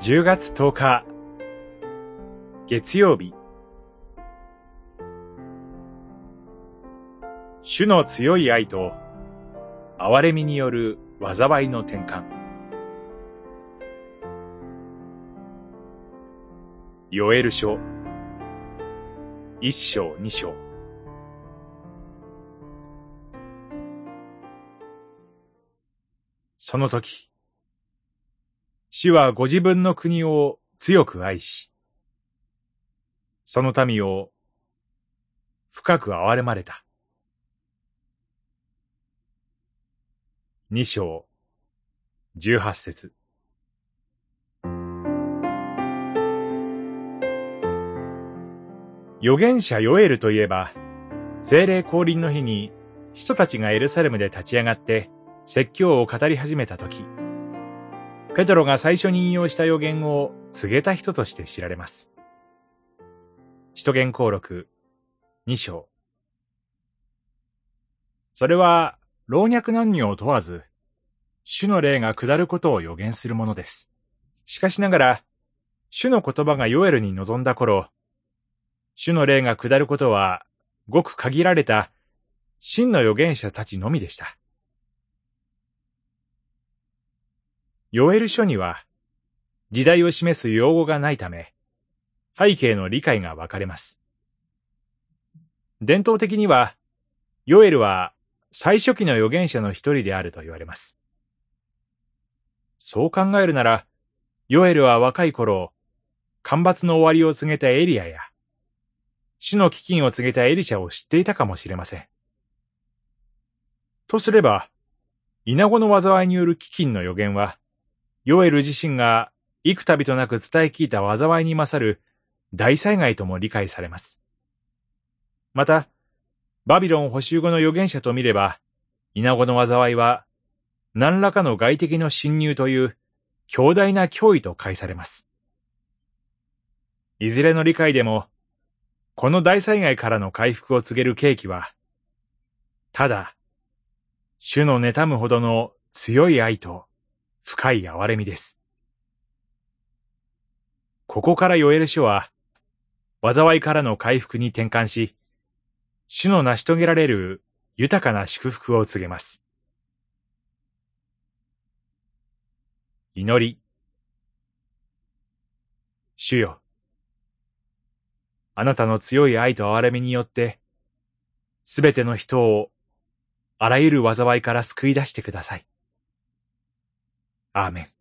10月10日。月曜日。主の強い愛と憐れみによる災いの転換。ヨエル書。一章二章。その時主はご自分の国を強く愛し、その民を深く憐れまれた。二章、十八節。預言者ヨエルといえば、精霊降臨の日に人たちがエルサレムで立ち上がって説教を語り始めたとき、ペトロが最初に引用した予言を告げた人として知られます。使徒言行録2章。それは老若男女を問わず、主の霊が下ることを予言するものです。しかしながら、主の言葉がヨエルに臨んだ頃、主の霊が下ることは、ごく限られた真の預言者たちのみでした。ヨエル書には、時代を示す用語がないため、背景の理解が分かれます。伝統的には、ヨエルは最初期の預言者の一人であると言われます。そう考えるなら、ヨエルは若い頃、干ばつの終わりを告げたエリアや、死の飢饉を告げたエリシャを知っていたかもしれません。とすれば、稲子の災いによる飢饉の予言は、ヨエル自身が幾度となく伝え聞いた災いに勝る大災害とも理解されます。また、バビロン補修後の預言者と見れば、稲子の災いは、何らかの外敵の侵入という強大な脅威と解されます。いずれの理解でも、この大災害からの回復を告げる契機は、ただ、主の妬むほどの強い愛と深い憐れみです。ここからヨエル書は、災いからの回復に転換し、主の成し遂げられる豊かな祝福を告げます。祈り。主よ。あなたの強い愛と憐れみによって、すべての人をあらゆる災いから救い出してください。アーメン。